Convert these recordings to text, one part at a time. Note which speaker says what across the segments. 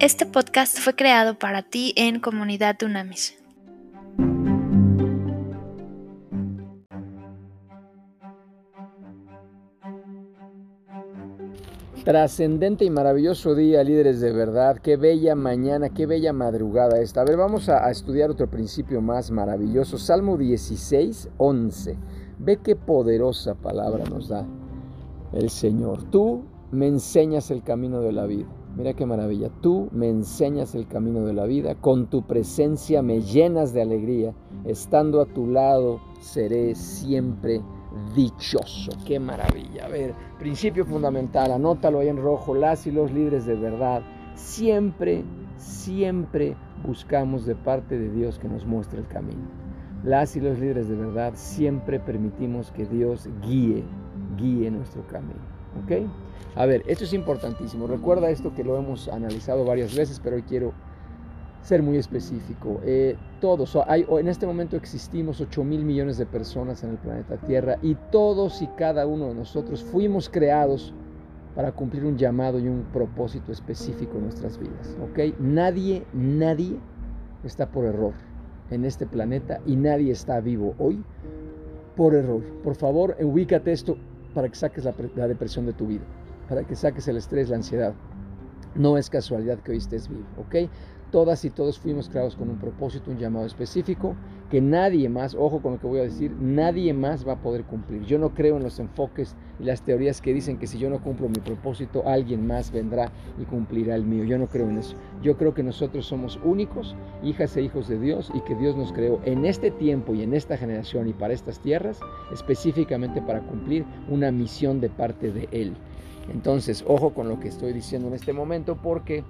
Speaker 1: Este podcast fue creado para ti en Comunidad Dunamis.
Speaker 2: Trascendente y maravilloso día, líderes de verdad. Qué bella mañana, qué bella madrugada esta. A ver, vamos a, a, estudiar otro principio más maravilloso. Salmo 16, 11. Ve qué poderosa palabra nos da el Señor. Tú me enseñas el camino de la vida. Mira qué maravilla. Tú me enseñas el camino de la vida. Con tu presencia me llenas de alegría. Estando a tu lado seré siempre dichoso. Qué maravilla. A ver, principio fundamental, anótalo ahí en rojo. Las y los líderes de verdad. Siempre, siempre buscamos de parte de Dios que nos muestre el camino. Las y los líderes de verdad siempre permitimos que Dios guíe, guíe nuestro camino. ¿Ok? A ver, esto es importantísimo. Recuerda esto que lo hemos analizado varias veces, pero hoy quiero ser muy específico. Eh, todos, hay, en este momento existimos 8 mil millones de personas en el planeta Tierra y todos y cada uno de nosotros fuimos creados para cumplir un llamado y un propósito específico en nuestras vidas. ¿ok? Nadie, nadie está por error en este planeta y nadie está vivo hoy por error. Por favor, ubícate esto para que saques la, la depresión de tu vida para que saques el estrés, la ansiedad. No es casualidad que hoy estés vivo, ¿ok? Todas y todos fuimos creados con un propósito, un llamado específico, que nadie más, ojo con lo que voy a decir, nadie más va a poder cumplir. Yo no creo en los enfoques y las teorías que dicen que si yo no cumplo mi propósito, alguien más vendrá y cumplirá el mío. Yo no creo en eso. Yo creo que nosotros somos únicos, hijas e hijos de Dios, y que Dios nos creó en este tiempo y en esta generación y para estas tierras, específicamente para cumplir una misión de parte de Él. Entonces, ojo con lo que estoy diciendo en este momento porque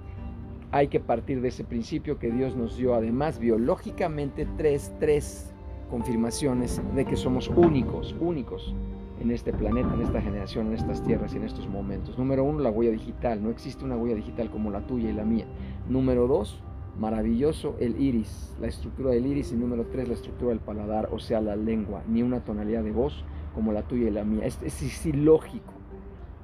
Speaker 2: hay que partir de ese principio que Dios nos dio además biológicamente tres, tres confirmaciones de que somos únicos, únicos en este planeta, en esta generación, en estas tierras y en estos momentos. Número uno, la huella digital. No existe una huella digital como la tuya y la mía. Número dos, maravilloso el iris, la estructura del iris. Y número tres, la estructura del paladar, o sea, la lengua. Ni una tonalidad de voz como la tuya y la mía. Es, es, ilógico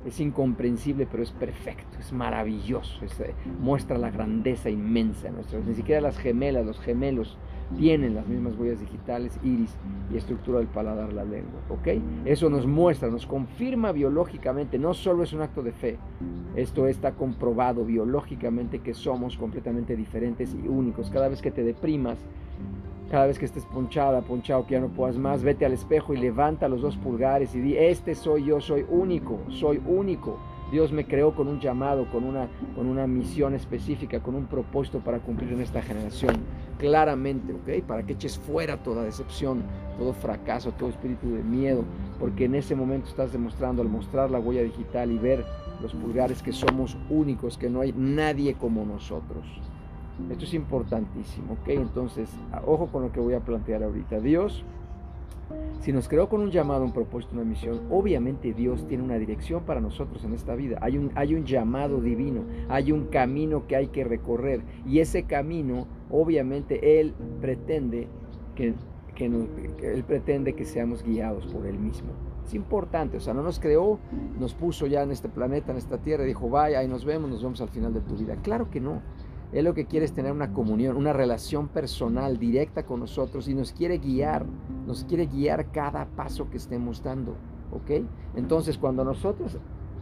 Speaker 2: es incomprensible, pero es perfecto, es maravilloso, eh, muestra la grandeza inmensa nuestra. Ni siquiera las gemelas, los gemelos tienen las mismas huellas digitales, iris y estructura del paladar, la lengua. ¿Ok? Eso nos muestra, nos confirma biológicamente, no solo es un acto de fe, esto está comprobado biológicamente que somos completamente diferentes y únicos. Cada vez que te deprimas, cada vez que estés ponchada, ponchado, que ya no puedas más, vete al espejo y levanta los dos pulgares y di, este soy yo, soy único, soy único. Dios me creó con un llamado, con una, con una misión específica, con un propósito para cumplir en esta generación. Claramente, ¿ok? Para que eches fuera toda decepción, todo fracaso, todo espíritu de miedo, porque en ese momento estás demostrando al mostrar la huella digital y ver los pulgares que somos únicos, que no hay nadie como nosotros. Esto es importantísimo, ¿ok? Entonces, ojo con lo que voy a plantear ahorita. Dios, si nos creó con un llamado, un propósito, una misión, obviamente Dios tiene una dirección para nosotros en esta vida. Hay un, hay un llamado divino, hay un camino que hay que recorrer. Y ese camino, obviamente, Él pretende que, que, Él pretende que seamos guiados por Él mismo. Es importante, o sea, no nos creó, nos puso ya en este planeta, en esta tierra, y dijo, vaya, ahí nos vemos, nos vemos al final de tu vida. Claro que no. Él lo que quiere es tener una comunión, una relación personal directa con nosotros y nos quiere guiar, nos quiere guiar cada paso que estemos dando. ¿Ok? Entonces, cuando nosotros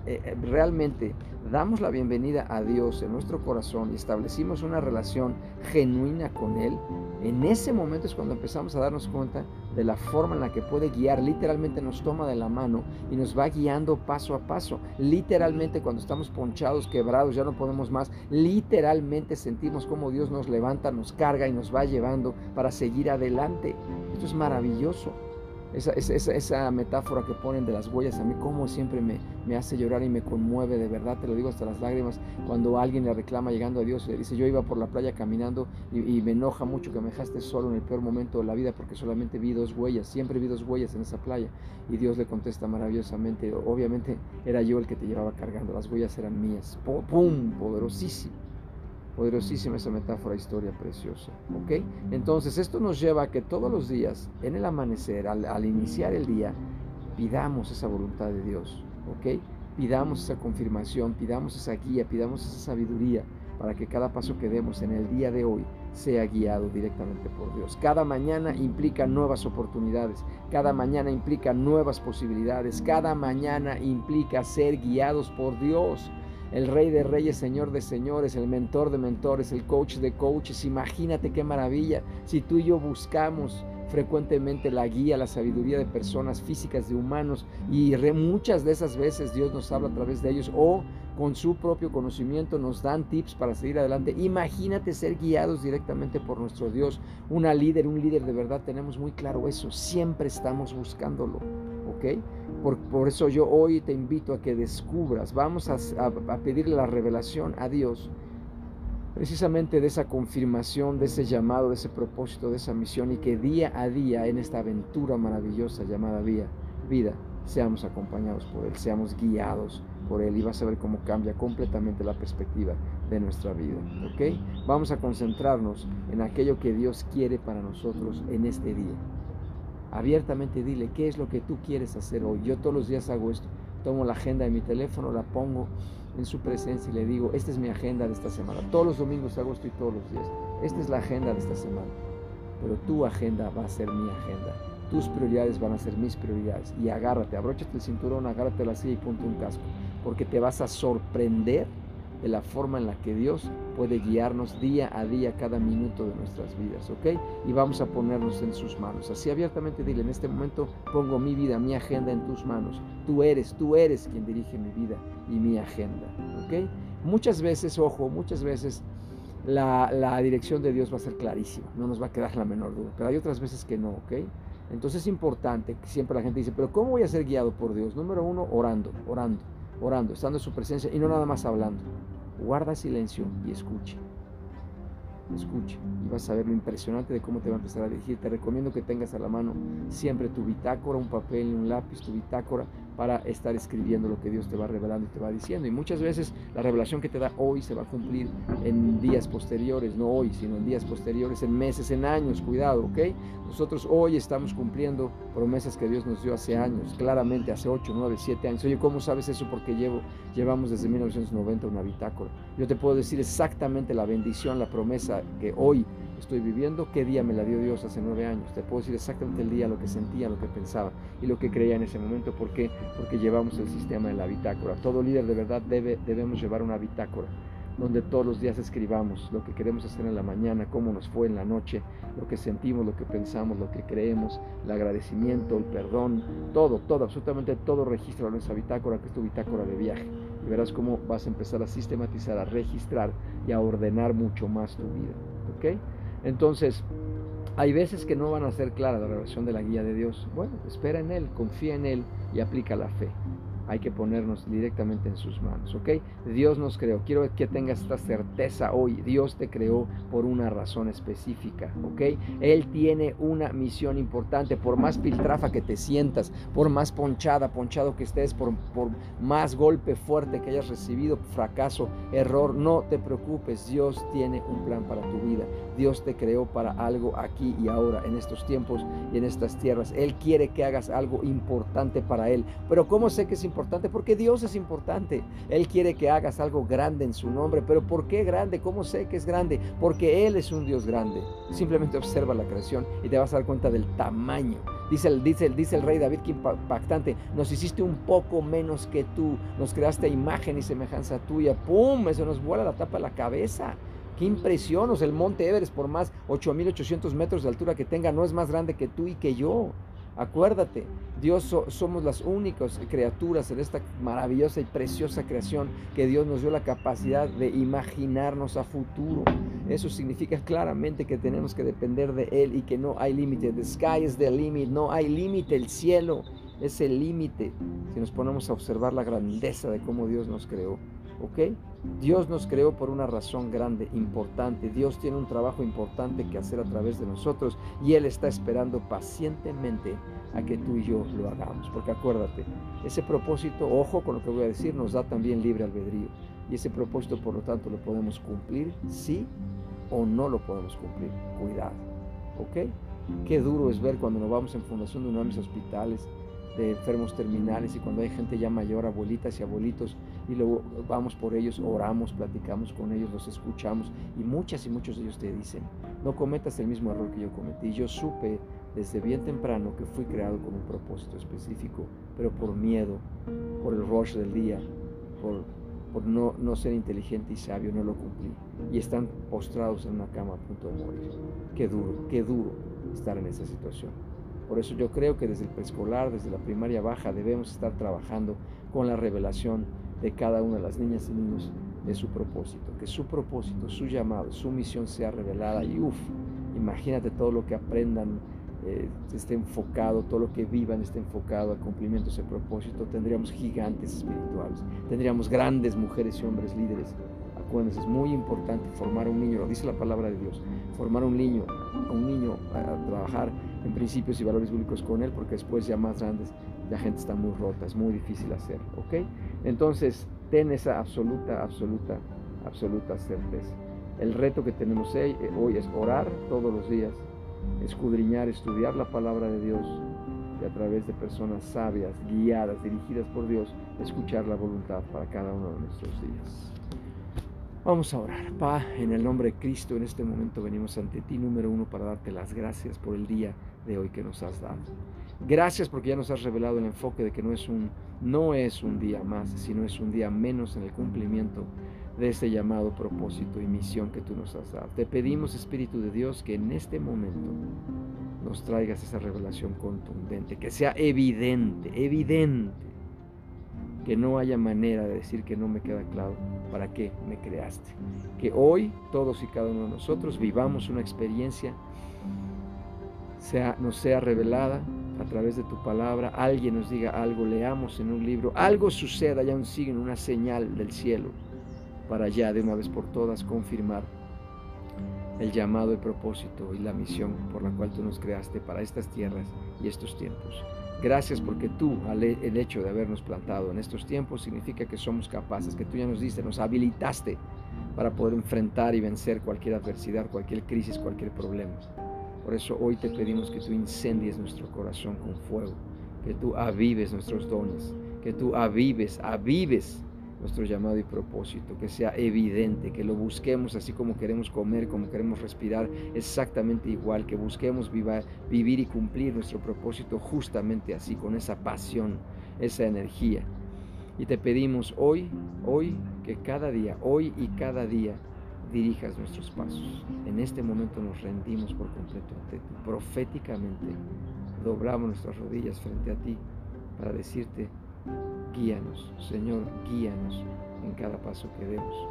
Speaker 2: eh, eh, realmente damos la bienvenida a Dios en nuestro corazón y establecimos una relación genuina con Él, en ese momento es cuando empezamos a darnos cuenta de la forma en la que puede guiar. Literalmente nos toma de la mano y nos va guiando paso a paso. Literalmente cuando estamos ponchados, quebrados, ya no podemos más, literalmente sentimos como Dios nos levanta, nos carga y nos va llevando para seguir adelante. Esto es maravilloso. Esa, esa, esa, metáfora que ponen de las huellas a mí como siempre me, me, hace llorar y me conmueve, de verdad, te lo digo hasta las lágrimas, cuando alguien le reclama llegando a Dios, le dice, yo iba por la playa caminando y, y, me enoja mucho que me dejaste solo en el peor momento de la vida porque solamente vi dos huellas, siempre vi dos huellas en esa playa y Dios le contesta maravillosamente, obviamente era yo el que te llevaba cargando, las huellas eran mías, ¡pum! Poderosísimo. Poderosísima esa metáfora, historia preciosa. ¿Ok? Entonces, esto nos lleva a que todos los días, en el amanecer, al, iniciar el día, pidamos esa voluntad de Dios. ¿Ok? Pidamos esa confirmación, pidamos esa guía, pidamos esa sabiduría para que cada paso que demos en el día de hoy sea guiado directamente por Dios. Cada mañana implica nuevas oportunidades, cada mañana implica nuevas posibilidades, cada mañana implica ser guiados por Dios. El rey de reyes, señor de señores, el mentor de mentores, el coach de coaches. Imagínate qué maravilla si tú y yo buscamos frecuentemente la guía, la sabiduría de personas físicas, de humanos, y muchas de esas veces Dios nos habla a través de ellos o con su propio conocimiento nos dan tips para seguir adelante. Imagínate ser guiados directamente por nuestro Dios, una líder, un líder de verdad, tenemos muy claro eso, siempre estamos buscándolo, ¿ok? Por, eso yo hoy te invito a que descubras, vamos a, a pedirle la revelación a Dios precisamente de esa confirmación, de ese llamado, de ese propósito, de esa misión y que día a día en esta aventura maravillosa llamada vida, vida seamos acompañados por Él, seamos guiados por Él y vas a ver cómo cambia completamente la perspectiva de nuestra vida. ¿Ok? Vamos a concentrarnos en aquello que Dios quiere para nosotros en este día. Abiertamente dile, ¿qué es lo que tú quieres hacer hoy? Yo todos los días hago esto. Tomo la agenda de mi teléfono, la pongo en su presencia y le digo, esta es mi agenda de esta semana. Todos los domingos hago esto y todos los días. Esta es la agenda de esta semana. Pero tu agenda va a ser mi agenda. Tus prioridades van a ser mis prioridades. Y agárrate, abróchate el cinturón, agárrate la silla y ponte un casco. Porque te vas a sorprender de la forma en la que Dios puede guiarnos día a día, cada minuto de nuestras vidas, ¿ok? Y vamos a ponernos en sus manos. Así abiertamente dile, en este momento pongo mi vida, mi agenda en tus manos. Tú eres, tú eres quien dirige mi vida y mi agenda, ¿ok? Muchas veces, ojo, muchas veces la, la dirección de Dios va a ser clarísima, no nos va a quedar la menor duda, pero hay otras veces que no, ¿ok? Entonces es importante, siempre la gente dice, pero ¿cómo voy a ser guiado por Dios? Número uno, orando, orando, orando, estando en su presencia y no nada más hablando guarda silencio y escuche. Escuche y vas a ver lo impresionante de cómo te va a empezar a dirigir. Te recomiendo que tengas a la mano siempre tu bitácora, un papel y un lápiz, tu bitácora, para estar escribiendo lo que Dios te va revelando y te va diciendo. Y muchas veces la revelación que te da hoy se va a cumplir en días posteriores, no hoy, sino en días posteriores, en meses, en años, cuidado, ¿ok? Nosotros hoy estamos cumpliendo promesas que Dios nos dio hace años, claramente hace 8, 9, 7 años. Oye, ¿cómo sabes eso? Porque llevo, llevamos desde 1990 una bitácora. Yo te puedo decir exactamente la bendición, la promesa que hoy estoy viviendo, qué día me la dio Dios hace nueve años. Te puedo decir exactamente el día, lo que sentía, lo que pensaba y lo que creía en ese momento. ¿Por qué? Porque llevamos el sistema de la bitácora. Todo líder de verdad debe, debemos llevar una bitácora donde todos los días escribamos lo que queremos hacer en la mañana, cómo nos fue en la noche, lo que sentimos, lo que pensamos, lo que creemos, el agradecimiento, el perdón, todo, todo, absolutamente todo registro en esa bitácora, que es tu bitácora de viaje. Y verás cómo vas a empezar a sistematizar, a registrar y a ordenar mucho más tu vida. ¿Ok? Entonces, hay veces que no van a ser clara la revelación de la guía de Dios. Bueno, espera en Él, confía en Él y aplica la fe hay que ponernos directamente en sus manos, ¿ok? Dios nos creó. Quiero que tengas esta certeza hoy. Dios te creó por una razón específica, ¿ok? Él tiene una misión importante. Por más piltrafa que te sientas, por más ponchada, ponchado que estés, por, por más golpe fuerte que hayas recibido, fracaso, error, no te preocupes. Dios tiene un plan para tu vida. Dios te creó para algo aquí y ahora, en estos tiempos y en estas tierras. Él quiere que hagas algo importante para Él. Pero ¿cómo sé que es importante? Importante? Porque Dios es importante. Él quiere que hagas algo grande en su nombre. Pero ¿por qué grande? ¿Cómo sé que es grande? Porque Él es un Dios grande. Simplemente observa la creación y te vas a dar cuenta del tamaño. Dice el, dice, dice el rey David que impactante. Nos hiciste un poco menos que tú. Nos creaste imagen y semejanza tuya. ¡Pum! Eso nos vuela la tapa de la cabeza. ¡Qué impresión! O sea, el monte Everest, por más 8800 metros de altura que tenga, no es más grande que tú y que yo. Acuérdate, Dios somos las únicas criaturas en esta maravillosa y preciosa creación que Dios nos dio la capacidad de imaginarnos a futuro. Eso significa claramente que tenemos que depender de Él y que no hay límite. The sky is the limit, no hay límite. El cielo es el límite si nos ponemos a observar la grandeza de cómo Dios nos creó. ¿Ok? Dios nos creó por una razón grande, importante. Dios tiene un trabajo importante que hacer a través de nosotros y Él está esperando pacientemente a que tú y yo lo hagamos. Porque acuérdate, ese propósito, ojo con lo que voy a decir, nos da también libre albedrío. Y ese propósito, por lo tanto, lo podemos cumplir, sí o no lo podemos cumplir. Cuidado. ¿Ok? Qué duro es ver cuando nos vamos en fundación de uno de mis hospitales de enfermos terminales y cuando hay gente ya mayor, abuelitas y abuelitos, y luego vamos por ellos, oramos, platicamos con ellos, los escuchamos y muchas y muchos de ellos te dicen, no cometas el mismo error que yo cometí. Yo supe desde bien temprano que fui creado con un propósito específico, pero por miedo, por el rush del día, por, por no, no ser inteligente y sabio, no lo cumplí. Y están postrados en una cama a punto de morir. Qué duro, qué duro estar en esa situación. Por eso yo creo que desde el preescolar, desde la primaria baja, debemos estar trabajando con la revelación de cada una de las niñas y niños de su propósito, que su propósito, su llamado, su misión sea revelada y uff, imagínate todo lo que aprendan eh, esté enfocado, todo lo que vivan esté enfocado al cumplimiento de ese propósito, tendríamos gigantes espirituales, tendríamos grandes mujeres y hombres líderes. Acuérdense, es muy importante formar un niño, lo dice la palabra de Dios, formar un niño, un niño a trabajar en principios y valores bíblicos con él, porque después ya más grandes la gente está muy rota, es muy difícil hacerlo, ¿ok? Entonces, ten esa absoluta, absoluta, absoluta certeza. El reto que tenemos hoy es orar todos los días, escudriñar, estudiar la palabra de Dios y a través de personas sabias, guiadas, dirigidas por Dios, escuchar la voluntad para cada uno de nuestros días. Vamos a orar. Pa, en el nombre de Cristo, en este momento venimos ante ti, número uno, para darte las gracias por el día de hoy que nos has dado. Gracias porque ya nos has revelado el enfoque de que no es un, no es un día más, sino es un día menos en el cumplimiento de este llamado propósito y misión que tú nos has dado. Te pedimos, Espíritu de Dios, que en este momento nos traigas esa revelación contundente, que sea evidente, evidente que no haya manera de decir que no me queda claro para qué me creaste. Que hoy todos y cada uno de nosotros vivamos una experiencia, sea, nos sea revelada a través de tu palabra, alguien nos diga algo, leamos en un libro, algo suceda, ya un signo, una señal del cielo, para ya de una vez por todas confirmar el llamado, el propósito y la misión por la cual tú nos creaste para estas tierras y estos tiempos. Gracias porque tú, el hecho de habernos plantado en estos tiempos, significa que somos capaces, que tú ya nos diste, nos habilitaste para poder enfrentar y vencer cualquier adversidad, cualquier crisis, cualquier problema. Por eso hoy te pedimos que tú incendies nuestro corazón con fuego, que tú avives nuestros dones, que tú avives, avives nuestro llamado y propósito, que sea evidente, que lo busquemos así como queremos comer, como queremos respirar, exactamente igual, que busquemos vivir y cumplir nuestro propósito justamente así, con esa pasión, esa energía. Y te pedimos hoy, hoy, que cada día, hoy y cada día, dirijas nuestros pasos. En este momento nos rendimos por completo ante ti. Proféticamente doblamos nuestras rodillas frente a ti para decirte, Guíanos, Señor, guíanos en cada paso que demos.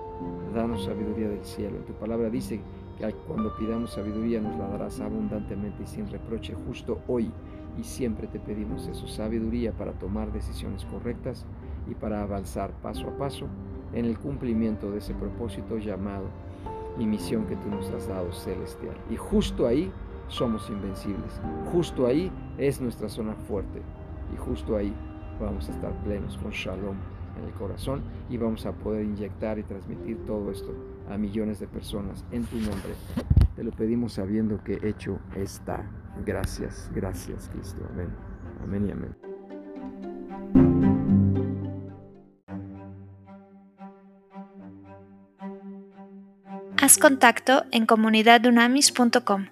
Speaker 2: Danos sabiduría del cielo. Tu palabra dice que cuando pidamos sabiduría nos la darás abundantemente y sin reproche justo hoy. Y siempre te pedimos eso, sabiduría para tomar decisiones correctas y para avanzar paso a paso en el cumplimiento de ese propósito llamado y misión que tú nos has dado celestial. Y justo ahí somos invencibles. Justo ahí es nuestra zona fuerte. Y justo ahí vamos a estar plenos con shalom en el corazón y vamos a poder inyectar y transmitir todo esto a millones de personas en tu nombre. Te lo pedimos sabiendo que hecho está. Gracias, gracias Cristo. Amén. Amén y amén.
Speaker 1: Contacto en comunidadunamis.com.